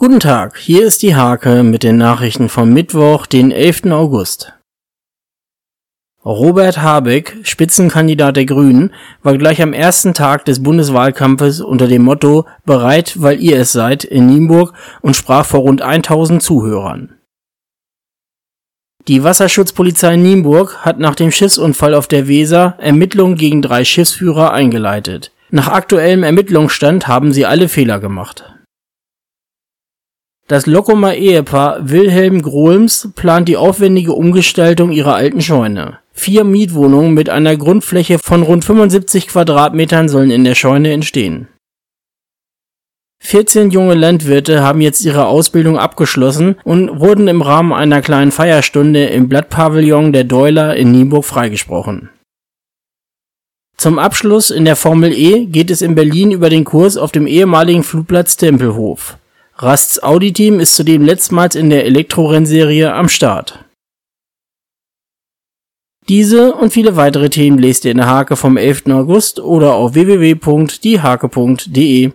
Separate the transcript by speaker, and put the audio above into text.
Speaker 1: Guten Tag, hier ist die Hake mit den Nachrichten vom Mittwoch, den 11. August. Robert Habeck, Spitzenkandidat der Grünen, war gleich am ersten Tag des Bundeswahlkampfes unter dem Motto Bereit, weil ihr es seid in Nienburg und sprach vor rund 1000 Zuhörern. Die Wasserschutzpolizei Nienburg hat nach dem Schiffsunfall auf der Weser Ermittlungen gegen drei Schiffsführer eingeleitet. Nach aktuellem Ermittlungsstand haben sie alle Fehler gemacht. Das Lockumer Ehepaar Wilhelm Grohlms plant die aufwendige Umgestaltung ihrer alten Scheune. Vier Mietwohnungen mit einer Grundfläche von rund 75 Quadratmetern sollen in der Scheune entstehen. 14 junge Landwirte haben jetzt ihre Ausbildung abgeschlossen und wurden im Rahmen einer kleinen Feierstunde im Blattpavillon der Deuler in Nienburg freigesprochen. Zum Abschluss in der Formel E geht es in Berlin über den Kurs auf dem ehemaligen Flugplatz Tempelhof. Rasts Audi-Team ist zudem letztmals in der Elektrorennserie am Start. Diese und viele weitere Themen lest ihr in der Hake vom 11. August oder auf www.diehake.de.